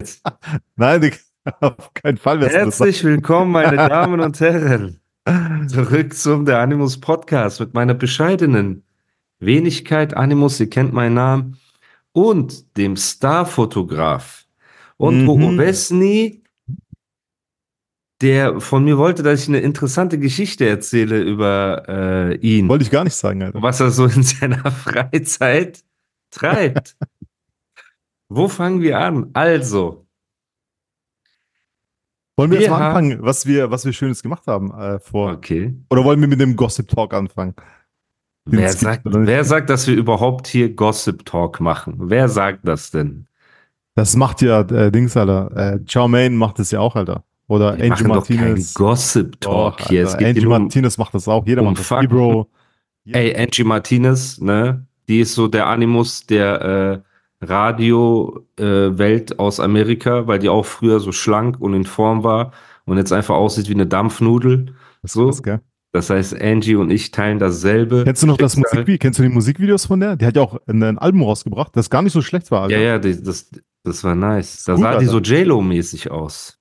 Nein, Digga, auf keinen Fall. Herzlich willkommen, meine Damen und Herren. Zurück zum Der Animus Podcast mit meiner bescheidenen Wenigkeit Animus, ihr kennt meinen Namen, und dem Starfotograf und Mhm. Hugo Wesny, der von mir wollte, dass ich eine interessante Geschichte erzähle über äh, ihn, Wollte ich gar nicht sagen, Alter. was er so in seiner Freizeit treibt. Wo fangen wir an? Also, Wollen wir, Wir jetzt mal anfangen, was wir, was wir Schönes gemacht haben äh, vor? okay. Oder wollen wir mit dem Gossip Talk anfangen? Den Wer es sagt, wer sagt, dass wir überhaupt hier Gossip Talk machen? Wer sagt das denn? Das macht ja äh, Dings, Alter. Äh, Charmaine macht das ja auch, Alter. Oder Wir Angie machen doch Martinez. Gossip Talk Doch, hier. Es Angie um, Martinez macht das auch. Jeder um macht das. Fakten. Ebro. ey, Angie Martinez, ne? Die ist so der Animus der äh, Radio-Welt aus Amerika, weil die auch früher so schlank und in Form war und jetzt einfach aussieht wie eine Dampfnudel. Das So. krass, gell? Das heißt, Angie und ich teilen dasselbe. Kennst du noch das Schicksal. Musikvideo? Kennst du die Musikvideos von der? Die hat ja auch ein, ein Album rausgebracht, das gar nicht so schlecht war, Alter. Ja, ja, die, das, das war nice. Da Gut, sah die Alter. so J-Lo-mäßig aus.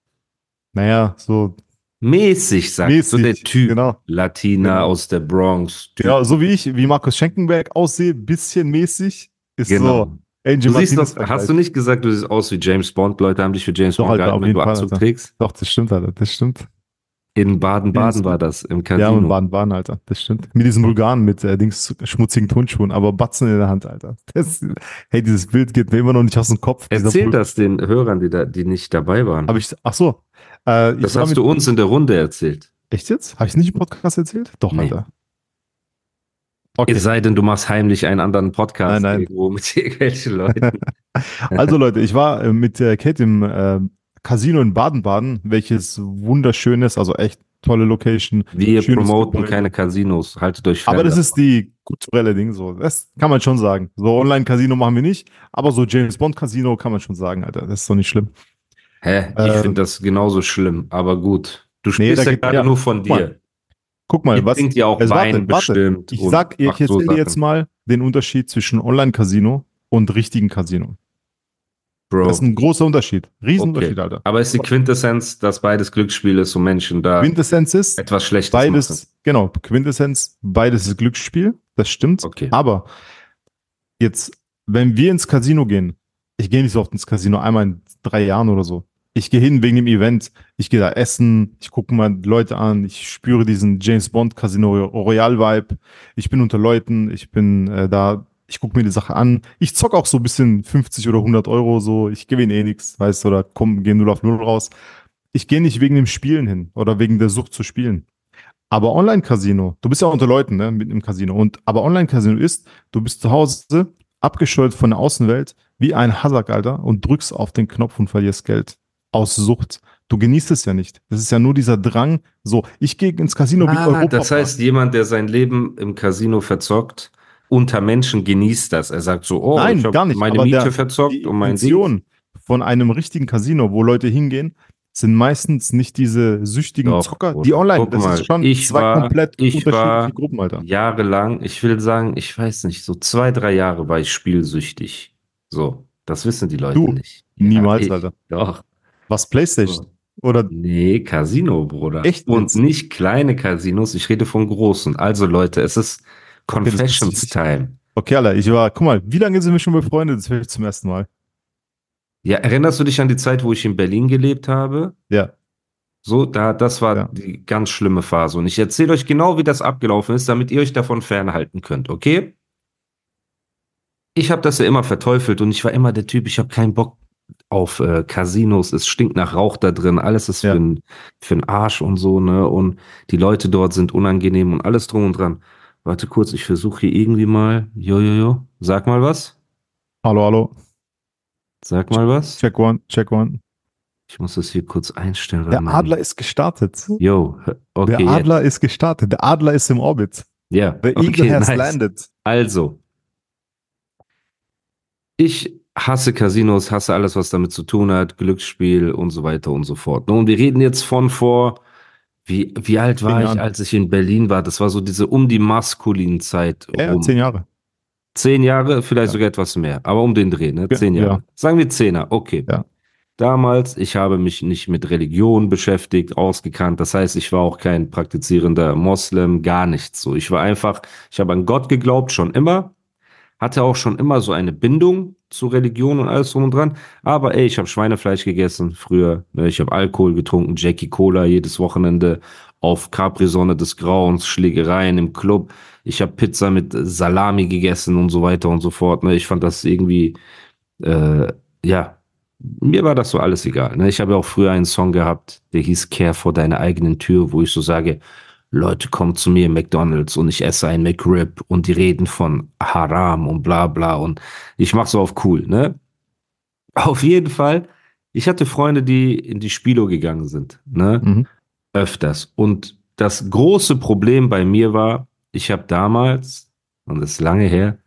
Naja, so Mäßig, sagt mäßig. so der Typ. Genau. Latina Genau. aus der Bronx. Typ. Ja, so wie ich, wie Markus Schenkenberg aussehe, bisschen mäßig, ist Genau. so Angie Du siehst doch, hast du nicht gesagt, du siehst aus wie James Bond? Leute haben dich für James Doch, Bond gehalten, wenn du Anzug Alter. trägst. Doch, das stimmt, Alter, das stimmt. In Baden-Baden Ja, war das, im Ja, Casino. und Baden-Baden, Alter, das stimmt. Mit diesem Vulgan, mit äh, Dings, schmutzigen Turnschuhen, aber Batzen in der Hand, Alter. Das, hey, dieses Bild geht mir immer noch nicht aus dem Kopf. Erzähl das den Hörern, die, da, die nicht dabei waren. Hab ich, ach so. Äh, das hast du uns in der Runde erzählt. Echt jetzt? Habe ich nicht im Podcast erzählt? Doch, Nee. Alter. Okay. Es sei denn, du machst heimlich einen anderen Podcast Nein, nein. irgendwo mit irgendwelchen Leuten. Also Leute, ich war äh, mit äh, Kate im äh, Casino in Baden-Baden, welches wunderschön ist, also echt tolle Location. Wir promoten Gebäude. keine Casinos. Haltet euch fern. Aber das ist die kulturelle Ding so. Das kann man schon sagen. So Online-Casino machen wir nicht, aber so James Bond-Casino kann man schon sagen, Alter. Das ist doch nicht schlimm. Hä? Ich Ähm, finde das genauso schlimm, aber gut. Du Nee, sprichst da ja gerade ja, nur von guck mal, dir. Guck mal, Ihr was. trinkt ja auch es- Wein warte, warte. bestimmt. Ich sag, ich macht so erzähle dir jetzt mal den Unterschied zwischen Online-Casino und richtigen Casino. Bro. Das ist ein großer Unterschied. Riesenunterschied, Okay. Alter. Aber ist die Quintessenz, dass beides Glücksspiel ist und Menschen da Quintessenz ist, etwas Schlechtes beides, machen? genau, Quintessenz, beides ist Glücksspiel, das stimmt. Okay. Aber jetzt, wenn wir ins Casino gehen, ich gehe nicht so oft ins Casino, einmal in drei Jahren oder so. Ich gehe hin wegen dem Event, ich gehe da essen, ich gucke mal Leute an, ich spüre diesen James Bond Casino Royale Vibe, ich bin unter Leuten, ich bin äh, da, ich gucke mir die Sache an. Ich zock auch so ein bisschen 50 oder 100 Euro so, ich gewinne eh nichts, weißt du, oder komm, gehe 0 auf 0 raus. Ich gehe nicht wegen dem Spielen hin oder wegen der Sucht zu spielen. Aber Online-Casino, du bist ja unter Leuten, ne, mit im Casino. Und aber Online-Casino ist, du bist zu Hause, abgeschottet von der Außenwelt, wie ein Hassack, Alter, und drückst auf den Knopf und verlierst Geld. Aus Sucht. Du genießt es ja nicht. Das ist ja nur dieser Drang. So, ich gehe ins Casino wie Ah, Europa. das heißt, jemand, der sein Leben im Casino verzockt, unter Menschen genießt das. Er sagt so, oh, Nein, ich habe gar nicht, meine Miete der- verzockt die und mein Ding. Von einem richtigen Casino, wo Leute hingehen, sind meistens nicht diese süchtigen Doch, Zocker, die online. Das mal, ist schon ich zwei war- komplett ich unterschiedliche war- Gruppen, Alter. Jahrelang, ich will sagen, ich weiß nicht, so zwei, drei Jahre war ich spielsüchtig. So, das wissen die Leute Du, nicht. niemals, ich, Alter. Doch. Was Playstation? Oder Nee, Casino, Bruder. Echt Und nicht kleine Casinos, ich rede von großen. Also Leute, es ist Confessions Time. Okay, Alter, ich war, guck mal, wie lange sind wir schon befreundet? Das höre ich zum ersten Mal. Ja, erinnerst du dich an die Zeit, wo ich in Berlin gelebt habe? Ja. So, da, das war Ja. die ganz schlimme Phase. Und ich erzähle euch genau, wie das abgelaufen ist, damit ihr euch davon fernhalten könnt, okay? Ich habe das ja immer verteufelt und ich war immer der Typ, ich habe keinen Bock auf äh, Casinos, es stinkt nach Rauch da drin, alles ist Ja. für einen für 'n Arsch und so, ne? Und die Leute dort sind unangenehm und alles drum und dran. Warte kurz, ich versuche hier irgendwie mal. Jojojo, sag mal was. Hallo, hallo. Sag mal was. Check one, check one. Ich muss das hier kurz einstellen. Der Adler ist gestartet. Yo, okay. Der Adler ist gestartet. Der Adler ist im Orbit. Ja, The Eagle okay, has nice. landed. Also, ich hasse Casinos, hasse alles, was damit zu tun hat, Glücksspiel und so weiter und so fort. Und wir reden jetzt von vor, wie, wie alt war ich, als ich in Berlin war? Das war so diese um die maskulinen Zeit Ja, rum. zehn Jahre. Zehn Jahre, vielleicht Ja. sogar etwas mehr, aber um den Dreh, ne? Zehn Jahre. ja. Sagen wir Zehner, okay. Ja. Damals, ich habe mich nicht mit Religion beschäftigt, ausgekannt. Das heißt, ich war auch kein praktizierender Moslem, gar nichts so. Ich war einfach, ich habe an Gott geglaubt, schon immer. Hatte auch schon immer so eine Bindung zu Religion und alles drum und dran. Aber ey, ich habe Schweinefleisch gegessen früher. Ne? Ich habe Alkohol getrunken, Jackie Cola jedes Wochenende auf Capri-Sonne des Grauens, Schlägereien im Club. Ich habe Pizza mit Salami gegessen und so weiter und so fort. Ne? Ich fand das irgendwie, äh, ja, mir war das so alles egal. Ne? Ich habe ja auch früher einen Song gehabt, der hieß Care vor deiner eigenen Tür, wo ich so sage, Leute kommen zu mir im McDonalds und ich esse ein McRib und die reden von Haram und bla bla und ich mach so auf cool, ne? Auf jeden Fall, ich hatte Freunde, die in die Spilo gegangen sind, ne? Mhm. Öfters. Und das große Problem bei mir war, ich habe damals, und das ist lange her,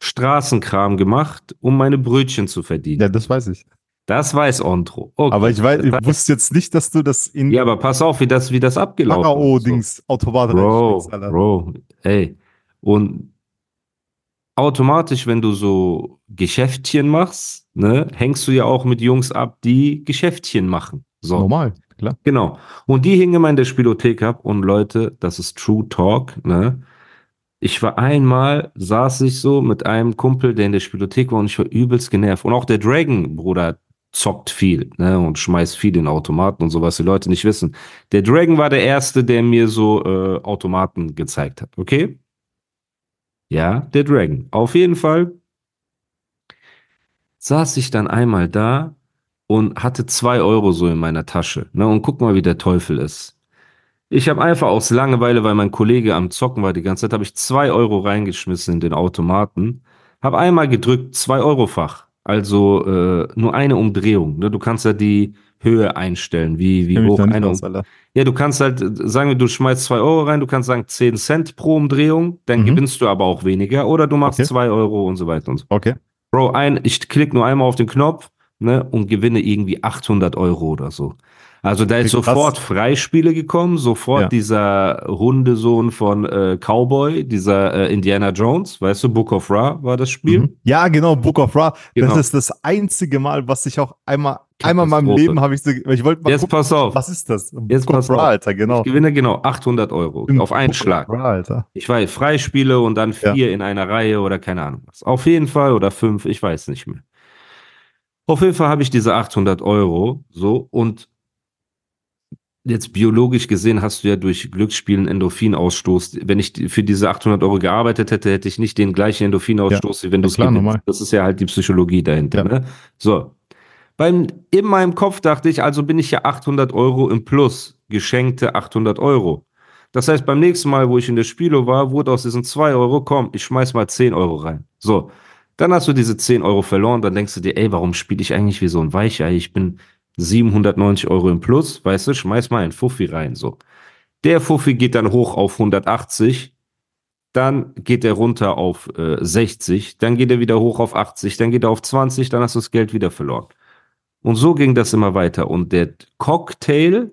Straßenkram gemacht, um meine Brötchen zu verdienen. Ja, das weiß ich. Das weiß Ondro. Okay. Aber ich, weiß, ich wusste jetzt nicht, dass du das in Ja, aber pass auf, wie das, wie das abgelaufen ist. So. Pharao-Dings Autobahn Bro. Bro, ey. Und automatisch, wenn du so Geschäftchen machst, ne, hängst du ja auch mit Jungs ab, die Geschäftchen machen. So. Normal, klar. Genau. Und die hingen immer in der Spielothek ab und Leute, das ist True Talk, ne? Ich war einmal, saß ich so mit einem Kumpel, der in der Spielothek war und ich war übelst genervt. Und auch der Dragon, Bruder, zockt viel, ne? Und schmeißt viel in Automaten und so, was die Leute nicht wissen. Der Dragon war der Erste, der mir so äh, Automaten gezeigt hat, okay? Ja, der Dragon. Auf jeden Fall saß ich dann einmal da und hatte zwei Euro so in meiner Tasche. Ne? Und guck mal, wie der Teufel ist. Ich habe einfach aus Langeweile, weil mein Kollege am Zocken war die ganze Zeit, habe ich zwei Euro reingeschmissen in den Automaten. Habe einmal gedrückt, zwei Euro Fach. Also äh, nur eine Umdrehung. Ne? Du kannst ja die Höhe einstellen, wie, wie hoch eine aus, Alter. ja, du kannst halt, äh, sagen wir, du schmeißt zwei Euro rein, du kannst sagen 10 Cent pro Umdrehung, dann Mhm. gewinnst du aber auch weniger oder du machst Okay. zwei Euro und so weiter und so. Okay. Bro, ein, ich klicke nur einmal auf den Knopf ne, und gewinne irgendwie 800 Euro oder so. Also da ist krass. sofort Freispiele gekommen, sofort Ja. dieser Hundesohn von äh, Cowboy, dieser äh, Indiana Jones, weißt du, Book of Ra war das Spiel. Mhm. Ja, genau, Book of Ra. Genau. Das ist das einzige Mal, was ich auch einmal, einmal in meinem. Leben habe ich so, ich wollte mal Jetzt gucken, pass auf, was ist das? Jetzt Book pass of Ra, auf. Alter, genau. ich gewinne genau 800 Euro Stimmt, auf einen Book Schlag. Ra, Alter. Ich weiß, Freispiele und dann Ja. vier in einer Reihe oder keine Ahnung was. Auf jeden Fall oder fünf, ich weiß nicht mehr. Auf jeden Fall habe ich diese 800 Euro so und jetzt biologisch gesehen hast du ja durch Glücksspielen Endorphinausstoß. Wenn ich für diese 800 Euro gearbeitet hätte, hätte ich nicht den gleichen Endorphinausstoß, wie wenn du es gewinnst. Das ist ja halt die Psychologie dahinter. Ja. Ne? So. Beim, in meinem Kopf dachte ich, also bin ich ja 800 Euro im Plus, geschenkte 800 Euro. Das heißt, beim nächsten Mal, wo ich in der Spielo war, wurde aus diesen 2 Euro, komm, ich schmeiß mal 10 Euro rein. So, dann hast du diese 10 Euro verloren, dann denkst du dir, ey, warum spiele ich eigentlich wie so ein Weichei? Ich bin 790 Euro im Plus, weißt du, schmeiß mal ein Fuffi rein, so. Der Fuffi geht dann hoch auf 180, dann geht er runter auf äh, 60, dann geht er wieder hoch auf 80, dann geht er auf 20, dann hast du das Geld wieder verloren. Und so ging das immer weiter. Und der Cocktail,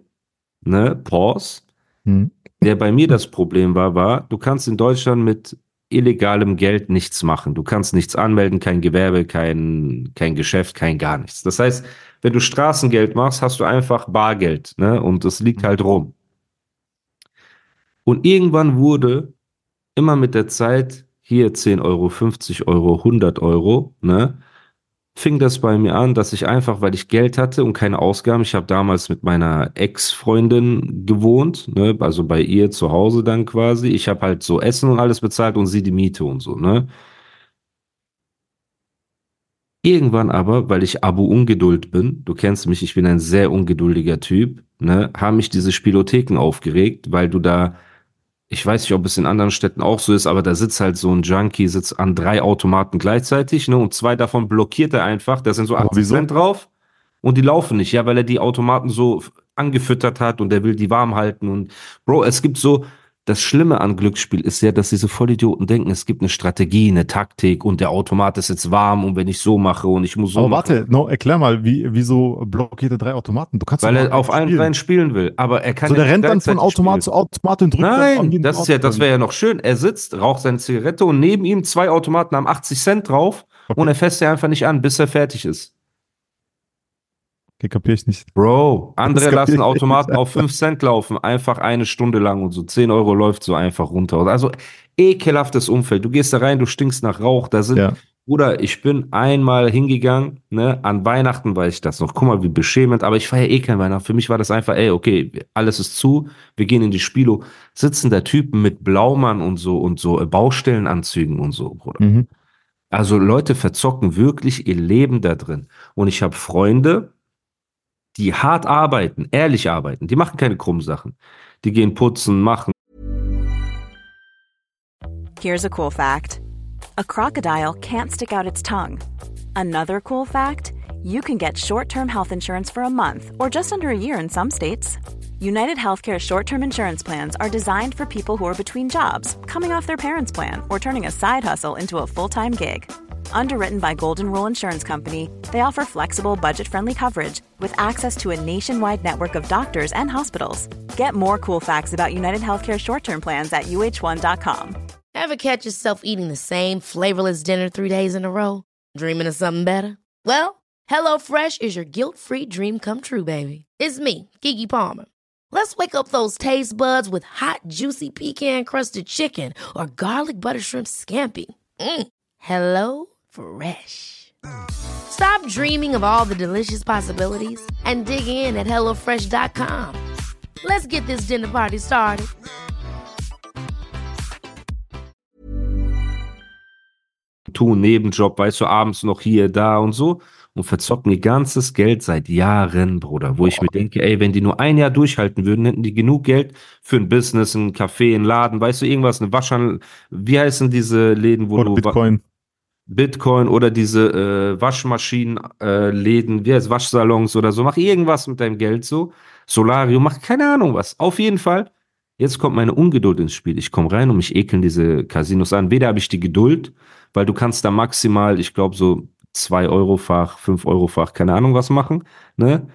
ne, Pause, Mhm. der bei mir das Problem war, war, du kannst in Deutschland mit illegalem Geld nichts machen. Du kannst nichts anmelden, kein Gewerbe, kein, kein Geschäft, kein gar nichts. Das heißt, wenn du Straßengeld machst, hast du einfach Bargeld, ne? Und es liegt halt rum. Und irgendwann wurde immer mit der Zeit hier 10 Euro, 50 Euro, 100 Euro, ne? Fing das bei mir an, dass ich einfach, weil ich Geld hatte und keine Ausgaben, ich habe damals mit meiner Ex-Freundin gewohnt, ne? Also bei ihr zu Hause dann quasi. Ich habe halt so Essen und alles bezahlt und sie die Miete und so, ne? Irgendwann aber, weil ich Abu Ungeduld bin, du kennst mich, ich bin ein sehr ungeduldiger Typ, ne, haben mich diese Spielotheken aufgeregt, weil du da Ich weiß nicht, ob es in anderen Städten auch so ist, aber da sitzt halt so ein Junkie, sitzt an drei Automaten gleichzeitig, ne? Und zwei davon blockiert er einfach. Da sind so Aber 80 wieso? Cent drauf und die laufen nicht, ja, weil er die Automaten so angefüttert hat und er will die warm halten. Und Bro, es gibt so, das Schlimme an Glücksspiel ist ja, dass diese Vollidioten denken, es gibt eine Strategie, eine Taktik und der Automat ist jetzt warm und wenn ich so mache und ich muss so Aber machen. warte, no, erklär mal, wie, wieso blockiert er drei Automaten? Du kannst Weil er auf allen spielen. dreien spielen will. Aber er kann So, ja der rennt dann von Automat spielen. zu Automat und drückt Nein, das ist ja, das wäre ja noch schön. Er sitzt, raucht seine Zigarette und neben ihm zwei Automaten haben 80 Cent drauf und er fässt ja einfach nicht an, bis er fertig ist. Okay, kapier ich nicht. Bro, andere lassen Automaten auf 5 Cent laufen, einfach eine Stunde lang und so 10 Euro läuft so einfach runter. Also ekelhaftes Umfeld. Du gehst da rein, du stinkst nach Rauch, da sind Ja. Bruder, ich bin einmal hingegangen, ne, an Weihnachten weiß ich das noch. Guck mal, wie beschämend, aber ich feiere eh kein Weihnachten. Für mich war das einfach, ey, okay, alles ist zu, wir gehen in die Spielo. Sitzen da Typen mit Blaumann und so und so äh, Baustellenanzügen und so, Bruder. Mhm. Also Leute verzocken wirklich ihr Leben da drin. Und ich habe Freunde, die hart arbeiten, ehrlich arbeiten, die machen keine krummen Sachen. Die gehen putzen, machen, Here's a cool fact a crocodile can't stick out its tongue. Another cool fact you can get short term health insurance for a month or just under a year in some states. United Healthcare short term insurance plans are designed for people who are between jobs, coming off their parents' plan, or turning a side hustle into a full time gig. Underwritten by Golden Rule Insurance Company, they offer flexible, budget friendly coverage with access to a nationwide network of doctors and hospitals. Get more cool facts about United Healthcare short term plans at uh1.com. Ever catch yourself eating the same flavorless dinner three days in a row? Dreaming of something better? Well, HelloFresh is your guilt free dream come true, baby. It's me, Gigi Palmer. Let's wake up those taste buds with hot, juicy pecan crusted chicken or garlic butter shrimp scampi. Mm. Hello Fresh. Stop dreaming of all the delicious possibilities and dig in at HelloFresh.com. Let's get this dinner party started. tun, Nebenjob, weißt du, abends noch hier, da und so und verzocken ihr ganzes Geld seit Jahren, Bruder, wo ich mir denke, ey, wenn die nur ein Jahr durchhalten würden, hätten die genug Geld für ein Business, ein Café, ein Laden, weißt du, irgendwas, eine Waschhandel, wie heißen diese Läden, wo Oder du Bitcoin. Bitcoin oder diese äh, Waschmaschinen, äh, wie heißt Waschsalons oder so, mach irgendwas mit deinem Geld so, Solarium, mach keine Ahnung was, auf jeden Fall. Jetzt kommt meine Ungeduld ins Spiel. Ich komme rein und mich ekeln diese Casinos an. Weder habe ich die Geduld, weil du kannst da maximal, ich glaube, so 2 Euro-fach, 5 Euro-fach, keine Ahnung was machen. Ne?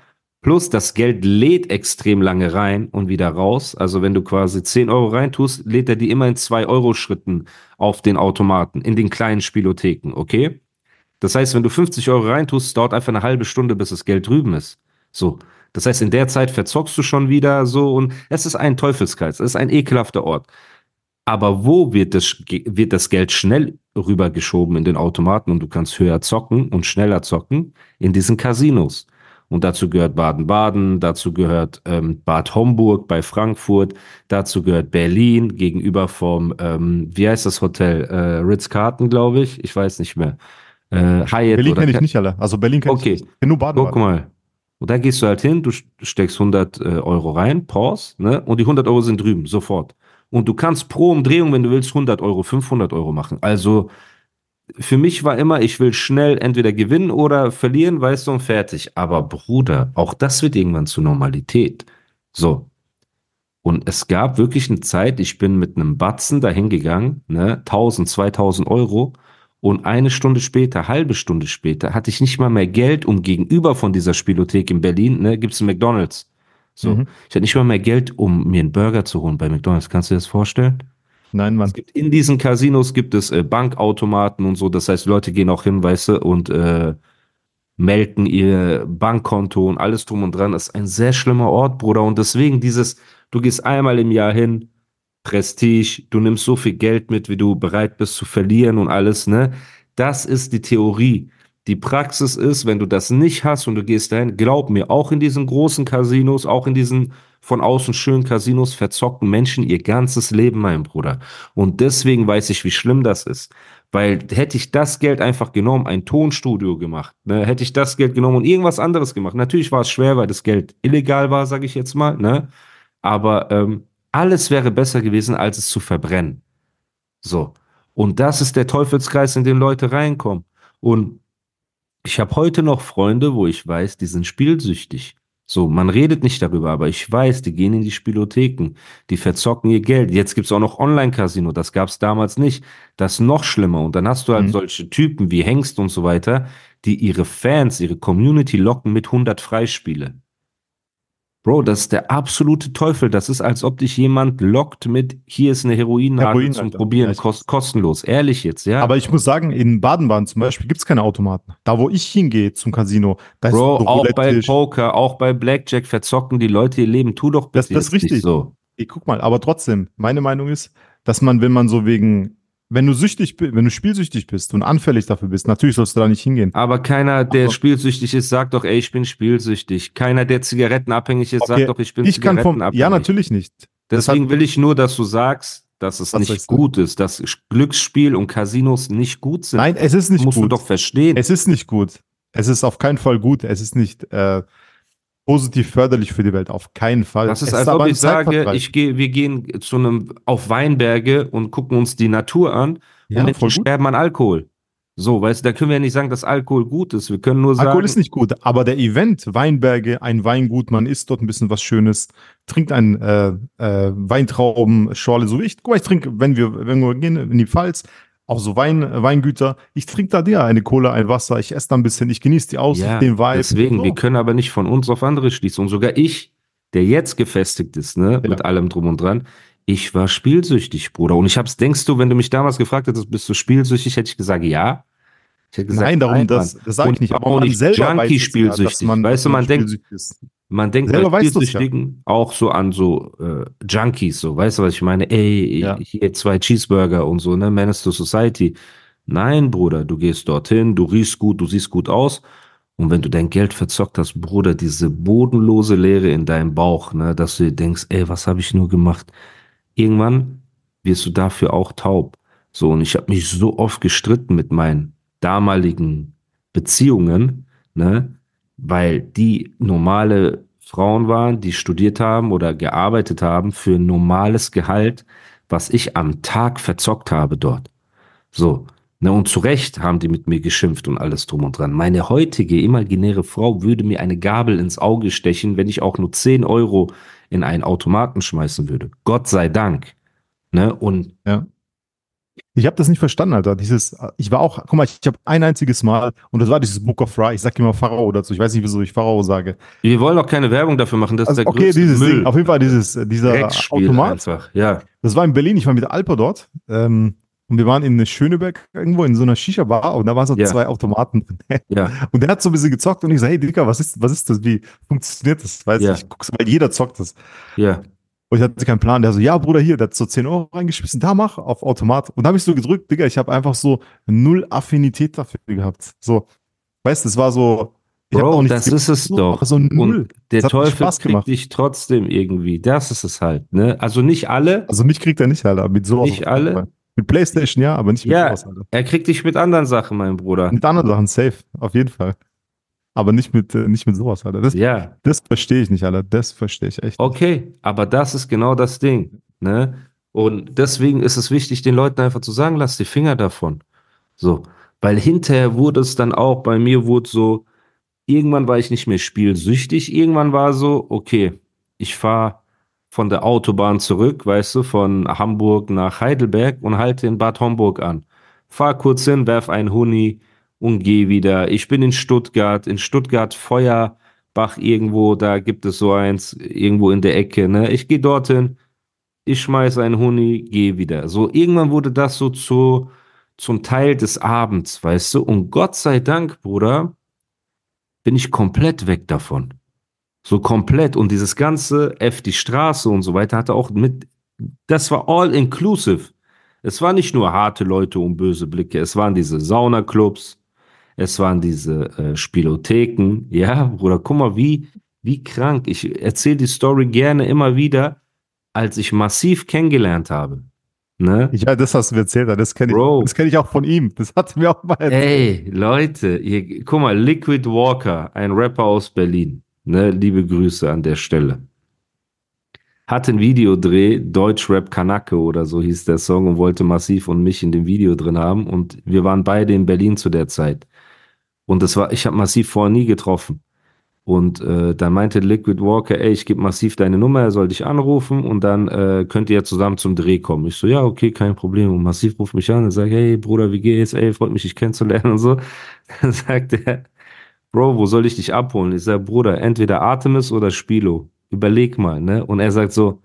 Plus das Geld lädt extrem lange rein und wieder raus. Also wenn du quasi 10 Euro reintust, lädt er die immer in 2 Euro Schritten auf den Automaten, in den kleinen Spielotheken, okay? Das heißt, wenn du 50 Euro reintust, dauert einfach eine halbe Stunde, bis das Geld drüben ist. So. Das heißt, in der Zeit verzockst du schon wieder so und es ist ein Teufelskreis, es ist ein ekelhafter Ort. Aber wo wird das, wird das Geld schnell rübergeschoben in den Automaten und du kannst höher zocken und schneller zocken? In diesen Casinos. Und dazu gehört Baden-Baden, dazu gehört ähm, Bad Homburg bei Frankfurt, dazu gehört Berlin gegenüber vom, ähm, wie heißt das Hotel? Äh, Ritz-Carlton, glaube ich. Ich weiß nicht mehr. Äh, Hyatt Berlin kenne ich nicht alle. Also Berlin kenne Okay. ich nicht. Nur Guck Baden-Baden. mal. Und da gehst du halt hin, du steckst 100 äh, Euro rein, Pause, ne? Und die 100 Euro sind drüben, sofort. Und du kannst pro Umdrehung, wenn du willst, 100 Euro, 500 Euro machen. Also für mich war immer, ich will schnell entweder gewinnen oder verlieren, weißt du, und fertig. Aber Bruder, auch das wird irgendwann zur Normalität. So. Und es gab wirklich eine Zeit, ich bin mit einem Batzen dahin gegangen, ne, 1000, 2000 Euro. Und eine Stunde später, halbe Stunde später, hatte ich nicht mal mehr Geld, um gegenüber von dieser Spielothek in Berlin, ne, gibt's einen McDonalds. So. Mhm. Ich hatte nicht mal mehr Geld, um mir einen Burger zu holen bei McDonalds. Kannst du dir das vorstellen? Nein, Mann. Es gibt in diesen Casinos gibt es äh, Bankautomaten und so. Das heißt, Leute gehen auch hin, weißt du, und äh, melden ihr Bankkonto und alles drum und dran. Das ist ein sehr schlimmer Ort, Bruder. Und deswegen dieses, du gehst einmal im Jahr hin, Prestige, du nimmst so viel Geld mit, wie du bereit bist zu verlieren und alles, ne? Das ist die Theorie. Die Praxis ist, wenn du das nicht hast und du gehst dahin, glaub mir, auch in diesen großen Casinos, auch in diesen von außen schönen Casinos verzocken Menschen ihr ganzes Leben, mein Bruder. Und deswegen weiß ich, wie schlimm das ist. Weil hätte ich das Geld einfach genommen, ein Tonstudio gemacht, ne, hätte ich das Geld genommen und irgendwas anderes gemacht. Natürlich war es schwer, weil das Geld illegal war, sage ich jetzt mal, ne? Aber ähm, Alles wäre besser gewesen, als es zu verbrennen. So. Und das ist der Teufelskreis, in den Leute reinkommen. Und ich habe heute noch Freunde, wo ich weiß, die sind spielsüchtig. So, man redet nicht darüber, aber ich weiß, die gehen in die Spielotheken, die verzocken ihr Geld. Jetzt gibt's auch noch Online-Casino, das gab's damals nicht. Das ist noch schlimmer. Und dann hast du halt Mhm. solche Typen wie Hengst und so weiter, die ihre Fans, ihre Community locken mit 100 Freispiele. Bro, das ist der absolute Teufel. Das ist, als ob dich jemand lockt mit, hier ist eine Heroinnadel Heroin, zum Alter. Probieren, ich kost, kostenlos. Ehrlich jetzt, ja? Aber ich muss sagen, in Baden-Baden zum Beispiel gibt's keine Automaten. Da, wo ich hingehe zum Casino, da Bro, ist auch bei. Poker, auch bei Blackjack verzocken die Leute ihr Leben. Tu doch bitte Das- das ist richtig. so. Ey, guck mal, aber trotzdem, meine Meinung ist, dass man, wenn man so wegen, wenn du süchtig bist, wenn du spielsüchtig bist und anfällig dafür bist, natürlich sollst du da nicht hingehen. Aber keiner, der Aber- spielsüchtig ist, sagt doch, ey, ich bin spielsüchtig. Keiner, der zigarettenabhängig ist, Okay, sagt doch, ich bin Ich kann vom, zigarettenabhängig. ja, natürlich nicht. Deswegen will ich nur, dass du sagst, dass es ich nicht gut ist, dass Glücksspiel und Casinos nicht gut sind. Nein, es ist nicht musst du gut. doch verstehen. Es ist nicht gut. Es ist auf keinen Fall gut. Es ist nicht äh, positiv förderlich für die Welt. Auf keinen Fall. Das ist, es als ob ich sage, ich gehe, wir gehen zu einem auf Weinberge und gucken uns die Natur an ja, und Menschen gut. sterben an Alkohol. So, weißt du, da können wir ja nicht sagen, dass Alkohol gut ist. Wir können nur sagen, Alkohol ist nicht gut, aber der Event, Weinberge, ein Weingut, man isst dort ein bisschen was Schönes, trinkt ein äh, äh, Weintraubenschorle, so wie ich. Guck mal, ich trinke, wenn wir, wenn wir gehen in die Pfalz, auch so Wein, Weingüter, ich trinke da dir eine Cola, ein Wasser, ich esse da ein bisschen, ich genieße die Aussicht, ja, den Vibe. deswegen, So. wir können aber nicht von uns auf andere schließen. Und sogar ich, der jetzt gefestigt ist, ne, Ja. mit allem drum und dran, ich war spielsüchtig, Bruder. Und ich hab's, denkst du, wenn du mich damals gefragt hättest, bist du spielsüchtig, hätte ich gesagt, ja. Ich hätte gesagt, Nein, darum, Mann. das, das sage ich nicht. auch nicht weiß es ja, Junkie-spielsüchtig. Weißt du, man denkt- ist. Man denkt Selber bei weißt du's ja. Spielsüchtigen auch so an so äh, Junkies, so, weißt du, was ich meine? Ey, Ja. hier zwei Cheeseburger und so, ne? Menace to Society. Nein, Bruder, du gehst dorthin, du riechst gut, du siehst gut aus. Und wenn du dein Geld verzockt hast, Bruder, diese bodenlose Leere in deinem Bauch, ne, dass du dir denkst, ey, was habe ich nur gemacht? Irgendwann wirst du dafür auch taub. So, und ich habe mich so oft gestritten mit meinen damaligen Beziehungen, ne, weil die normale Frauen waren, die studiert haben oder gearbeitet haben für normales Gehalt, was ich am Tag verzockt habe dort. So. Ne, und zu Recht haben die mit mir geschimpft und alles drum und dran. Meine heutige imaginäre Frau würde mir eine Gabel ins Auge stechen, wenn ich auch nur 10 Euro in einen Automaten schmeißen würde. Gott sei Dank. Ne? Und Ich habe das nicht verstanden, Alter. Dieses, ich war auch, guck mal, ich habe ein einziges Mal, und das war dieses Book of Ra, ich sag immer Pharao dazu, ich weiß nicht, wieso ich Pharao sage. wir wollen auch keine Werbung dafür machen, das Also, ist der okay, dieses Müll. Ding, auf jeden Fall dieses, äh, dieser Automat, einfach. Ja. das war in Berlin, ich war mit der Alper dort, ähm, und wir waren in Schöneberg irgendwo in so einer Shisha-Bar und da waren so Ja. zwei Automaten drin. Ja. Und der hat so ein bisschen gezockt und ich so, hey Digga, was ist, was ist das? Wie funktioniert das? Weiß Ja. ich, ich guck's, weil jeder zockt das. Ja. Und ich hatte keinen Plan. Der so, ja, Bruder, hier, der hat so 10 Euro reingeschmissen, da mach, auf Automat. Und da habe ich so gedrückt, Digga, ich habe einfach so null Affinität dafür gehabt. So, weißt du, es war so. ich Bro, das ist es so, doch. So null. Und der Teufel kriegt dich trotzdem irgendwie. Das ist es halt, ne? Also nicht alle, Also mich kriegt er nicht, Alter. Mit sowas. Nicht alle? Fall. Mit Playstation ja, aber nicht mit Ja. sowas, Alter. er kriegt dich mit anderen Sachen, mein Bruder. Mit anderen Sachen safe, auf jeden Fall. Aber nicht mit, äh, nicht mit sowas, Alter. Das, Ja, das verstehe ich nicht, Alter. Das verstehe ich echt. nicht. okay, aber das ist genau das Ding, ne? Und deswegen ist es wichtig, den Leuten einfach zu sagen, lass die Finger davon. So, weil hinterher wurde es dann auch, bei mir wurde so, irgendwann war ich nicht mehr spielsüchtig, irgendwann war so, okay, ich fahre von der Autobahn zurück, weißt du, von Hamburg nach Heidelberg und halte in Bad Homburg an. Fahr kurz hin, werf ein Huni und geh wieder. Ich bin in Stuttgart, in Stuttgart Feuerbach irgendwo, da gibt es so eins, irgendwo in der Ecke, ne? Ich gehe dorthin, ich schmeiß ein Huni, geh wieder. So, irgendwann wurde das so zu, zum Teil des Abends, weißt du? Und Gott sei Dank, Bruder, bin ich komplett weg davon. So komplett. Und dieses ganze F die Straße und so weiter hatte auch mit, das war all inclusive. Es war nicht nur harte Leute und böse Blicke, es waren diese Saunaclubs, es waren diese äh, Spielotheken. Ja, Bruder, guck mal, wie, wie krank. Ich erzähle die Story gerne immer wieder, als ich massiv kennengelernt habe. Ne? Ja, das hast du mir erzählt, das kenne ich. Das kenne ich auch von ihm. Das hat mir auch mal erzählt. Ey, Leute, ihr, guck mal, Liquid Walker, ein Rapper aus Berlin. Ne, liebe Grüße an der Stelle. hatte einen Videodreh, Deutschrap Kanake oder so hieß der Song und wollte Massiv und mich in dem Video drin haben. Und wir waren beide in Berlin zu der Zeit. Und das war, ich habe Massiv vorher nie getroffen. Und äh, dann meinte Liquid Walker, ey, ich gebe Massiv deine Nummer, er soll dich anrufen und dann äh, könnt ihr ja zusammen zum Dreh kommen. Ich so, ja, okay, kein Problem. Und Massiv ruft mich an und sagt, hey Bruder, wie geht's? Ey, freut mich, dich kennenzulernen und so. Dann sagt er, Bro, wo soll ich dich abholen? Ich sag, Bruder, entweder Artemis oder Spilo. Überleg mal, ne? Und er sagt so,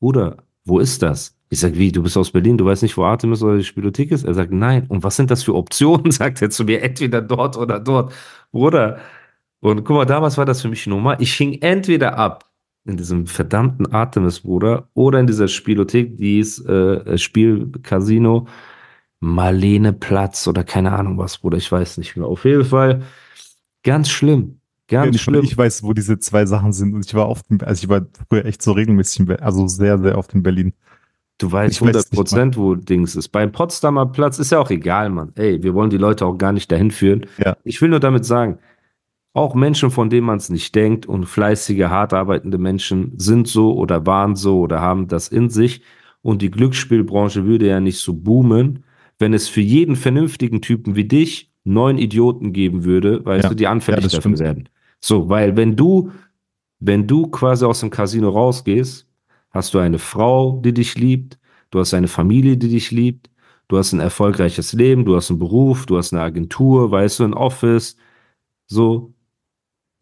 Bruder, wo ist das? Ich sag, wie, du bist aus Berlin, du weißt nicht, wo Artemis oder die Spielothek ist? Er sagt, nein. Und was sind das für Optionen? Sagt er zu mir, entweder dort oder dort. Bruder, und guck mal, damals war das für mich normal. Ich hing entweder ab in diesem verdammten Artemis, Bruder, oder in dieser Spielothek, die ist äh, Spielcasino Marlene Platz oder keine Ahnung was, Bruder, ich weiß nicht mehr. Auf jeden Fall ganz schlimm. Ganz ich, schlimm. ich weiß, wo diese zwei Sachen sind. Und ich war oft, also ich war früher echt so regelmäßig, also sehr, sehr oft in Berlin. Du weißt Ich weiß 100 nicht Prozent, wo Dings ist. Beim Potsdamer Platz ist ja auch egal, Mann. Ey, wir wollen die Leute auch gar nicht dahin führen. Ja. Ich will nur damit sagen, auch Menschen, von denen man es nicht denkt und fleißige, hart arbeitende Menschen sind so oder waren so oder haben das in sich. Und die Glücksspielbranche würde ja nicht so boomen, wenn es für jeden vernünftigen Typen wie dich neun Idioten geben würde, weißt Ja. du, die anfällig Ja, dafür werden. So, weil wenn du, wenn du quasi aus dem Casino rausgehst, hast du eine Frau, die dich liebt, du hast eine Familie, die dich liebt, du hast ein erfolgreiches Leben, du hast einen Beruf, du hast eine Agentur, weißt du, ein Office, so.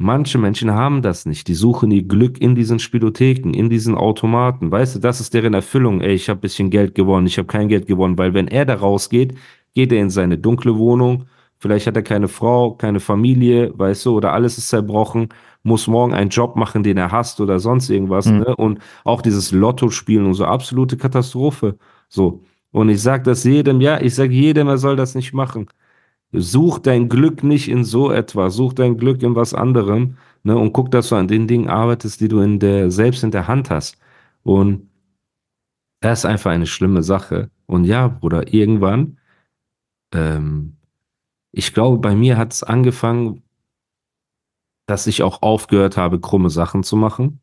Manche Menschen haben das nicht. Die suchen ihr Glück in diesen Spielotheken, in diesen Automaten. Weißt du, das ist deren Erfüllung. Ey, ich habe bisschen Geld gewonnen, ich habe kein Geld gewonnen, weil wenn er da rausgeht, geht er in seine dunkle Wohnung. Vielleicht hat er keine Frau, keine Familie, weißt du, oder alles ist zerbrochen, muss morgen einen Job machen, den er hasst oder sonst irgendwas. Mhm. Ne? Und auch dieses Lotto spielen und so, absolute Katastrophe. So. Und ich sag das jedem, ja, ich sag jedem, er soll das nicht machen. Such dein Glück nicht in so etwas, such dein Glück in was anderem, ne, und guck, dass du an den Dingen arbeitest, die du in der, selbst in der Hand hast. Und das ist einfach eine schlimme Sache. Und ja, Bruder, irgendwann, ähm, ich glaube, bei mir hat es angefangen, dass ich auch aufgehört habe, krumme Sachen zu machen.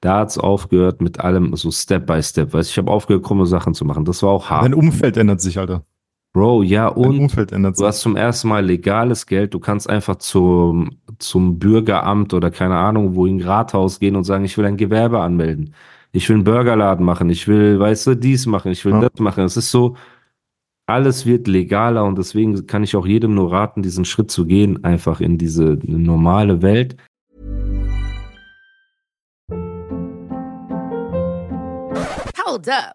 Da hat es aufgehört mit allem so Step by Step. Weißt du, ich habe aufgehört, krumme Sachen zu machen. Das war auch hart. Dein Umfeld ändert sich, Alter. Bro, ja, Dein und Umfeld ändert Du sich. hast zum ersten Mal legales Geld. Du kannst einfach zum, zum Bürgeramt oder keine Ahnung, wo in ein Rathaus gehen und sagen, ich will ein Gewerbe anmelden. Ich will einen Burgerladen machen. Ich will, weißt du, dies machen. Ich will Ja. das machen. Es ist so, alles wird legaler und deswegen kann ich auch jedem nur raten, diesen Schritt zu gehen, einfach in diese normale Welt. Hold up.